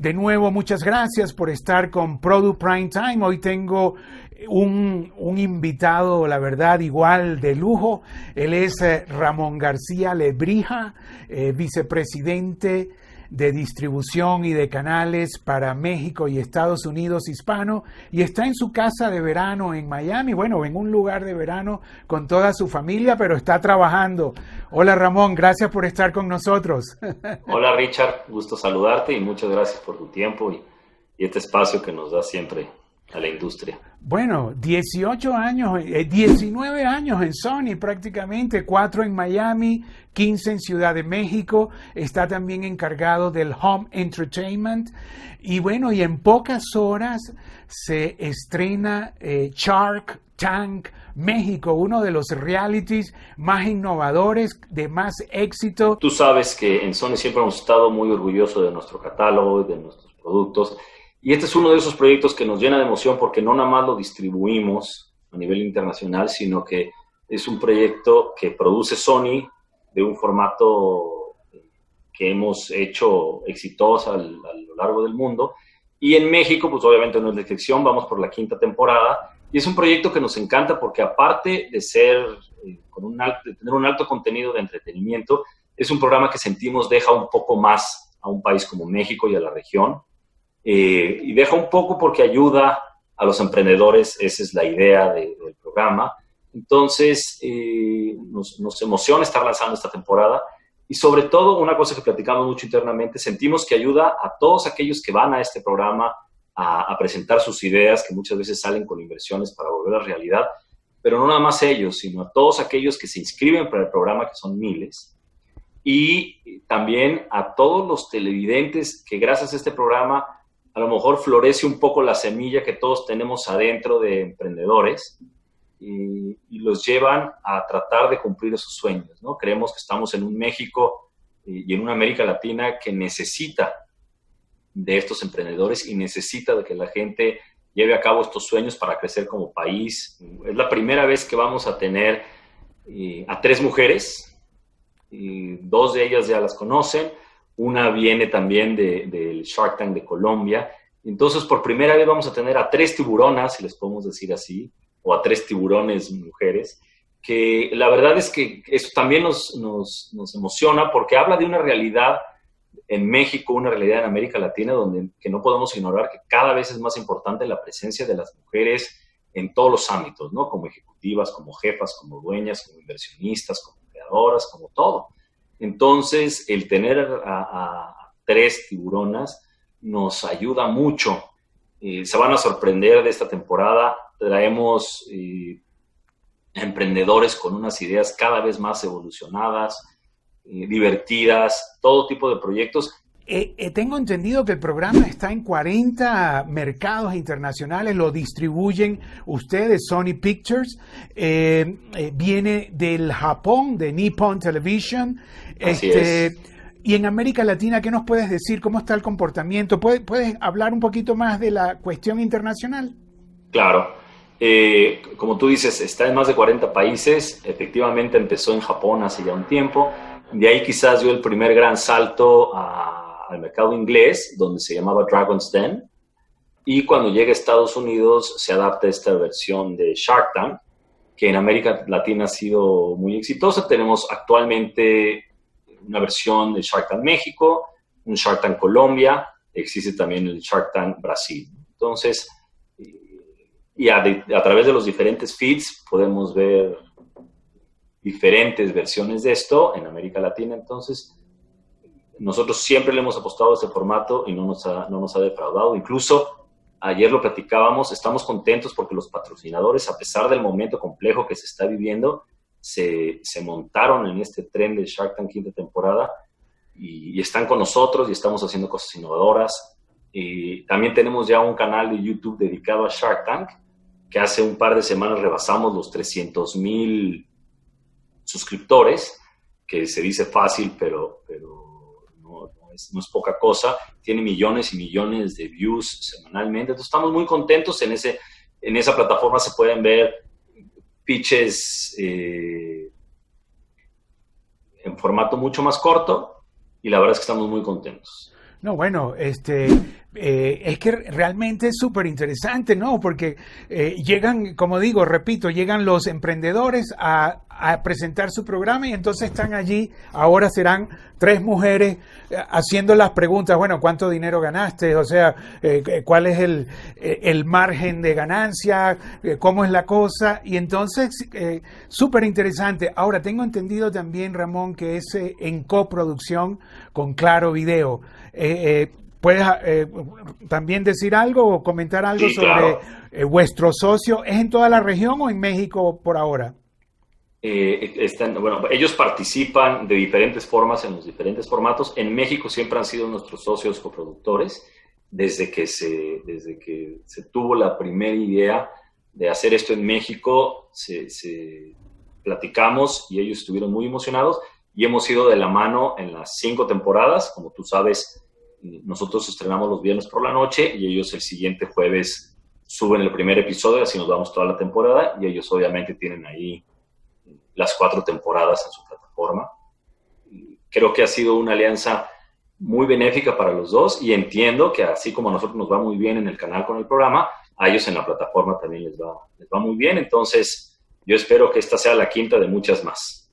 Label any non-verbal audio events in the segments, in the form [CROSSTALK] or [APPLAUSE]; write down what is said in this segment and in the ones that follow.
De nuevo, muchas gracias por estar con Product Prime Time. Hoy tengo un, invitado, la verdad, igual de lujo. Él es eh, Ramón García Lebrija, eh, vicepresidente de distribución y de canales para México y Estados Unidos hispano y está en su casa de verano en Miami, bueno, en un lugar de verano con toda su familia, pero está trabajando. Hola Ramón, gracias por estar con nosotros. [LAUGHS] Hola Richard, gusto saludarte y muchas gracias por tu tiempo y, este espacio que nos da siempre a la industria. Bueno, 18 años, 19 eh, años en Sony prácticamente, 4 en Miami, 15 en Ciudad de México, está también encargado del Home Entertainment y bueno, y en pocas horas se estrena eh, Shark Tank México, uno de los realities más innovadores, de más éxito. Tú sabes que en Sony siempre hemos estado muy orgullosos de nuestro catálogo, de nuestros productos y este es uno de esos proyectos que nos llena de emoción porque no nada más lo distribuimos a nivel internacional, sino que es un proyecto que produce Sony de un formato que hemos hecho exitoso a lo largo del mundo. Y en México, pues obviamente no es la vamos por la quinta temporada. Y es un proyecto que nos encanta porque aparte de ser, eh, con un de tener un alto contenido de entretenimiento, es un programa que sentimos deja un poco más a un país como México y a la región. Eh, y deja un poco porque ayuda a los emprendedores, esa es la idea del programa. Entonces, eh, nos, nos, emociona estar lanzando esta temporada y sobre todo, una cosa que platicamos mucho internamente, sentimos que ayuda a todos aquellos que van a este programa a, a presentar sus ideas, que muchas veces salen con inversiones para volver a realidad, pero no nada más ellos, sino a todos aquellos que se inscriben para el programa, que son miles, y también a todos los televidentes que gracias a este programa a lo mejor florece un poco la semilla que todos tenemos adentro de emprendedores y, los llevan a tratar de cumplir esos sueños, ¿no? Creemos que estamos en un México y en una América Latina que necesita de estos emprendedores y necesita de que la gente lleve a cabo estos sueños para crecer como país. Es la primera vez que vamos a tener eh, a tres mujeres, y dos de ellas ya las conocen, una viene también del Shark Tank de Colombia. Entonces, por primera vez vamos a tener a tres tiburonas, si les podemos decir así, o a tres tiburones mujeres, que la verdad es que eso también nos, nos, emociona porque habla de una realidad en México, una realidad en América Latina, donde que no podemos ignorar que cada vez es más importante la presencia de las mujeres en todos los ámbitos, ¿no? Como ejecutivas, como jefas, como dueñas, como inversionistas, como creadoras, como todo. Entonces, el tener a, tres tiburonas nos ayuda mucho. Eh, se van a sorprender de esta temporada. Traemos eh, emprendedores con unas ideas cada vez más evolucionadas, eh, divertidas, todo tipo de proyectos. Tengo entendido que el programa está en 40 mercados internacionales, lo distribuyen ustedes, Sony Pictures, viene del Japón, de Nippon Television, este, y en América Latina, ¿qué nos puedes decir? ¿Cómo está el comportamiento? ¿Puedes, puedes hablar un poquito más de la cuestión internacional? Claro. Eh, como tú dices, está en más de 40 países. Efectivamente empezó en Japón hace ya un tiempo. De ahí quizás dio el primer gran salto al mercado inglés, donde se llamaba Dragon's Den. Y cuando llega a Estados Unidos se adapta esta versión de Shark Tank, que en América Latina ha sido muy exitosa. Tenemos actualmente una versión de Shark Tank México, un Shark Tank Colombia, existe también el Shark Tank Brasil. Entonces, y a, través de los diferentes feeds podemos ver diferentes versiones de esto en América Latina. Entonces, nosotros siempre le hemos apostado a este formato y no nos ha, no nos ha defraudado. Incluso ayer lo platicábamos, estamos contentos porque los patrocinadores, a pesar del momento complejo que se está viviendo, se, montaron en este tren de Shark Tank quinta temporada y, están con nosotros y estamos haciendo cosas innovadoras. Y también tenemos ya un canal de YouTube dedicado a Shark Tank, que hace un par de semanas rebasamos los 300 mil suscriptores, que se dice fácil, pero, pero no, es, poca cosa. Tiene millones y millones de views semanalmente. Entonces estamos muy contentos en, ese, en esa plataforma. Se pueden ver pitches eh, en formato mucho más corto y la verdad es que estamos muy contentos. No, bueno, este, eh, es que realmente es súper interesante, ¿no? Porque eh, llegan, como digo, repito, llegan los emprendedores a, presentar su programa y entonces están allí, ahora serán tres mujeres eh, haciendo las preguntas, bueno, ¿cuánto dinero ganaste? O sea, ¿cuál es el, el, margen de ganancia? ¿Cómo es la cosa? Y entonces, súper interesante. Ahora, tengo entendido también, Ramón, que es en coproducción con Claro Video. ¿Puedes eh, también decir algo o comentar algo sobre eh, vuestro socio? ¿Es en toda la región o en México por ahora? Eh, están, bueno, ellos participan de diferentes formas en los diferentes formatos. En México siempre han sido nuestros socios coproductores. Desde que se, desde que se tuvo la primera idea de hacer esto en México, se, se platicamos y ellos estuvieron muy emocionados y hemos ido de la mano en las cinco temporadas. Como tú sabes, nosotros estrenamos los viernes por la noche y ellos el siguiente jueves suben el primer episodio, así nos vamos toda la temporada y ellos obviamente tienen ahí las cuatro temporadas en su plataforma. Creo que ha sido una alianza muy benéfica para los dos y entiendo que así como a nosotros nos va muy bien en el canal con el programa, a ellos en la plataforma también les va, les va muy bien. Entonces, yo espero que esta sea la quinta de muchas más.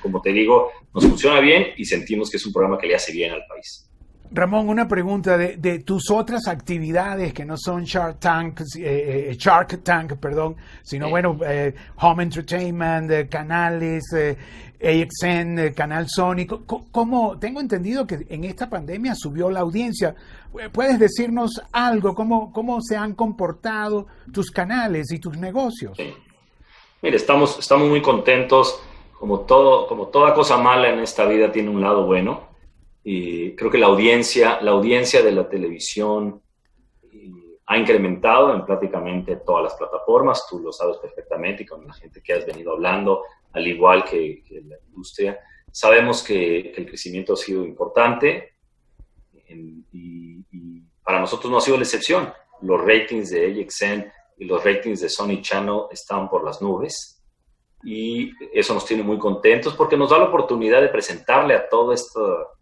Como te digo, nos funciona bien y sentimos que es un programa que le hace bien al país. Ramón, una pregunta de, tus otras actividades que no son Shark Tank, eh, eh, Shark Tank, perdón, sino bueno, eh, Home Entertainment, canales, AXN, Canal Sónico. ¿Cómo, tengo entendido que en esta pandemia subió la audiencia? ¿Puedes decirnos algo? ¿Cómo, cómo se han comportado tus canales y tus negocios? Mire, estamos, estamos muy contentos. Como, todo, como toda cosa mala en esta vida tiene un lado bueno creo que la audiencia, la audiencia de la televisión eh, ha incrementado en prácticamente todas las plataformas, tú lo sabes perfectamente con la gente que has venido hablando, al igual que, la industria. Sabemos que, el crecimiento ha sido importante y, para nosotros no ha sido la excepción. Los ratings de AXN y los ratings de Sony Channel están por las nubes y eso nos tiene muy contentos porque nos da la oportunidad de presentarle a todo esto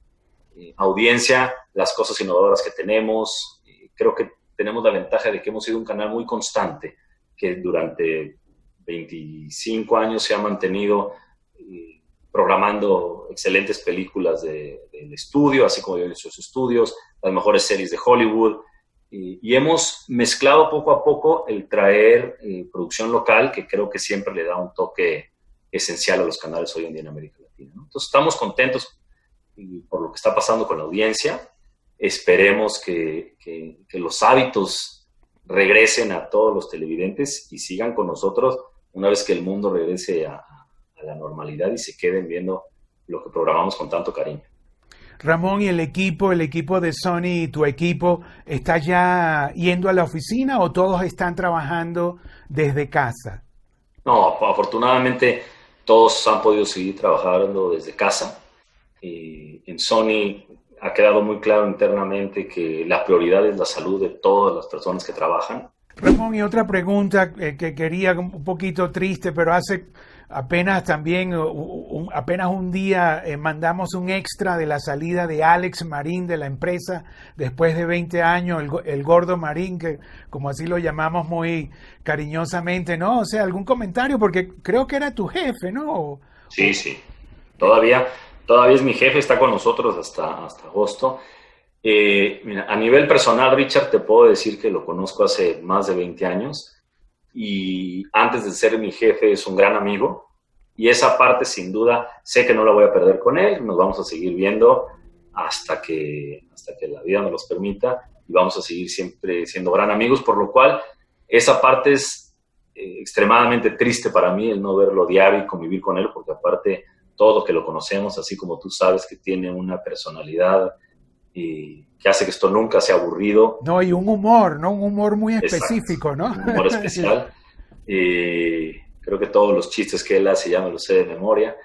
eh, audiencia, las cosas innovadoras que tenemos. creo que tenemos la ventaja de que hemos sido un canal muy constante, que durante 25 años se ha mantenido eh, programando excelentes películas del estudio, así como de sus estudios, las mejores series de Hollywood. Y, hemos mezclado poco a poco el traer eh, producción local, que creo que siempre le da un toque esencial a los canales hoy en día en América Latina. Entonces estamos contentos por lo que está pasando con la audiencia. Esperemos que, los hábitos regresen a todos los televidentes y sigan con nosotros una vez que el mundo regrese a, la normalidad y se queden viendo lo que programamos con tanto cariño. Ramón y el equipo, el equipo de Sony y tu equipo, ¿está ya yendo a la oficina o todos están trabajando desde casa? No, afortunadamente todos han podido seguir trabajando desde casa en Sony ha quedado muy claro internamente que la prioridad es la salud de todas las personas que trabajan. Ramón, y otra pregunta eh, que quería un poquito triste, pero hace apenas también, apenas un día eh, mandamos un extra de la salida de Alex Marín de la empresa después de 20 años, el, el, gordo Marín, que como así lo llamamos muy cariñosamente, ¿no? O sea, algún comentario, porque creo que era tu jefe, ¿no? Sí, sí. Todavía, Todavía es mi jefe, está con nosotros hasta, hasta agosto. Eh, a nivel personal, Richard, te puedo decir que lo conozco hace más de 20 años y antes de ser mi jefe es un gran amigo y esa parte sin duda sé que no la voy a perder con él, nos vamos a seguir viendo hasta que, hasta que la vida nos los permita y vamos a seguir siempre siendo gran amigos, por lo cual esa parte es eh, extremadamente triste para mí el no verlo diario y convivir con él, porque aparte todo que lo conocemos, así como tú sabes que tiene una personalidad y que hace que esto nunca sea aburrido. No, y un humor, ¿no? Un humor muy específico, ¿no? Un humor especial. [LAUGHS] y creo que todos los chistes que él hace ya me los sé de memoria.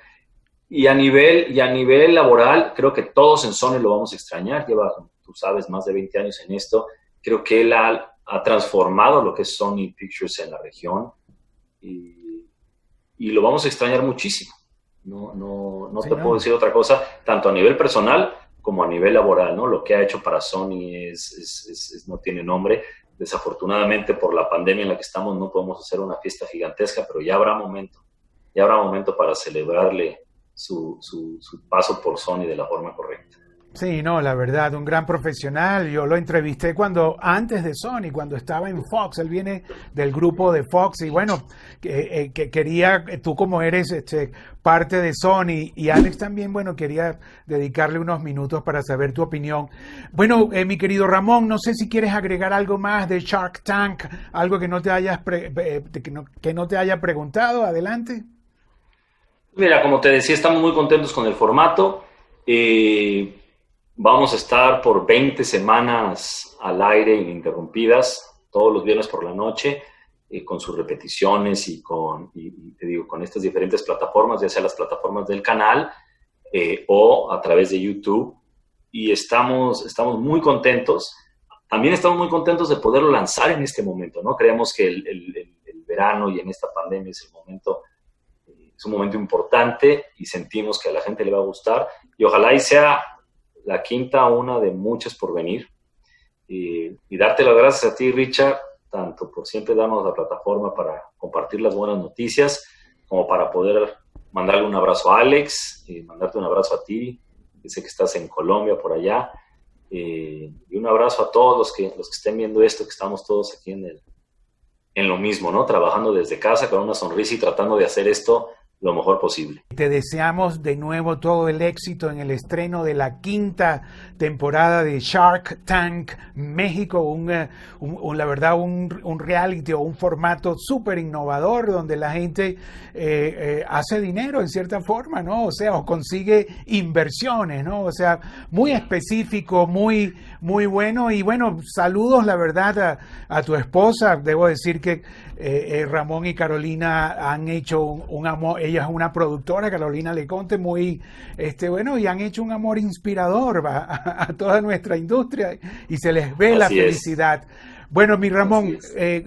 Y a nivel, y a nivel laboral, creo que todos en Sony lo vamos a extrañar. Lleva, tú sabes, más de 20 años en esto. Creo que él ha, ha transformado lo que es Sony Pictures en la región y, y lo vamos a extrañar muchísimo. No, no, no te puedo decir otra cosa, tanto a nivel personal como a nivel laboral, ¿no? Lo que ha hecho para Sony es, no tiene nombre. Desafortunadamente por la pandemia en la que estamos no podemos hacer una fiesta gigantesca, pero ya habrá momento, ya habrá momento para celebrarle su, su, su paso por Sony de la forma correcta. Sí, no, la verdad, un gran profesional. Yo lo entrevisté cuando, antes de Sony, cuando estaba en Fox. Él viene del grupo de Fox y bueno, que, eh, quería, tú como eres este, parte de Sony y Alex también, bueno, quería dedicarle unos minutos para saber tu opinión. Bueno, eh, mi querido Ramón, no sé si quieres agregar algo más de Shark Tank, algo que no te hayas, eh, que, no, que no te haya preguntado. Adelante. Mira, como te decía, estamos muy contentos con el formato. Eh, Vamos a estar por 20 semanas al aire ininterrumpidas, todos los viernes por la noche, eh, con sus repeticiones y con, te digo, con estas diferentes plataformas, ya sea las plataformas del canal eh, o a través de YouTube. Y estamos, estamos muy contentos. También estamos muy contentos de poderlo lanzar en este momento, ¿no? Creemos que el, el verano y en esta pandemia es el momento eh, es un momento importante y sentimos que a la gente le va a gustar y ojalá y sea la quinta una de muchas por venir. Y, darte las gracias a ti, Richard, tanto por siempre darnos la plataforma para compartir las buenas noticias, como para poder mandarle un abrazo a Alex, y mandarte un abrazo a ti, que sé que estás en Colombia por allá, y un abrazo a todos los que, los que estén viendo esto, que estamos todos aquí en, el, en lo mismo, ¿no? Trabajando desde casa con una sonrisa y tratando de hacer esto lo mejor posible. Te deseamos de nuevo todo el éxito en el estreno de la quinta temporada de Shark Tank México, un, eh, la verdad un, reality o un formato súper innovador donde la gente eh, eh, hace dinero en cierta forma, ¿no? O sea, o consigue inversiones, ¿no? O sea, muy específico, muy, muy bueno y bueno, saludos la verdad a, a tu esposa, debo decir que Ramón y Carolina han hecho un amor, ella es una productora, Carolina Leconte, muy, este, bueno, y han hecho un amor inspirador a, toda nuestra industria y se les ve la felicidad. Bueno, mi Ramón, eh,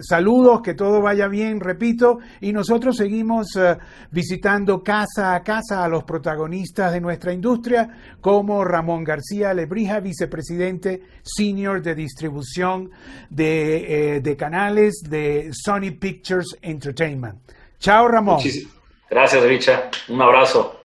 saludos, que todo vaya bien, repito, y nosotros seguimos eh, visitando casa a casa a los protagonistas de nuestra industria, como Ramón García Lebrija, vicepresidente senior de distribución de, eh, de canales de Sony Pictures Entertainment. Chao, Ramón. Gracias, Richa. Un abrazo.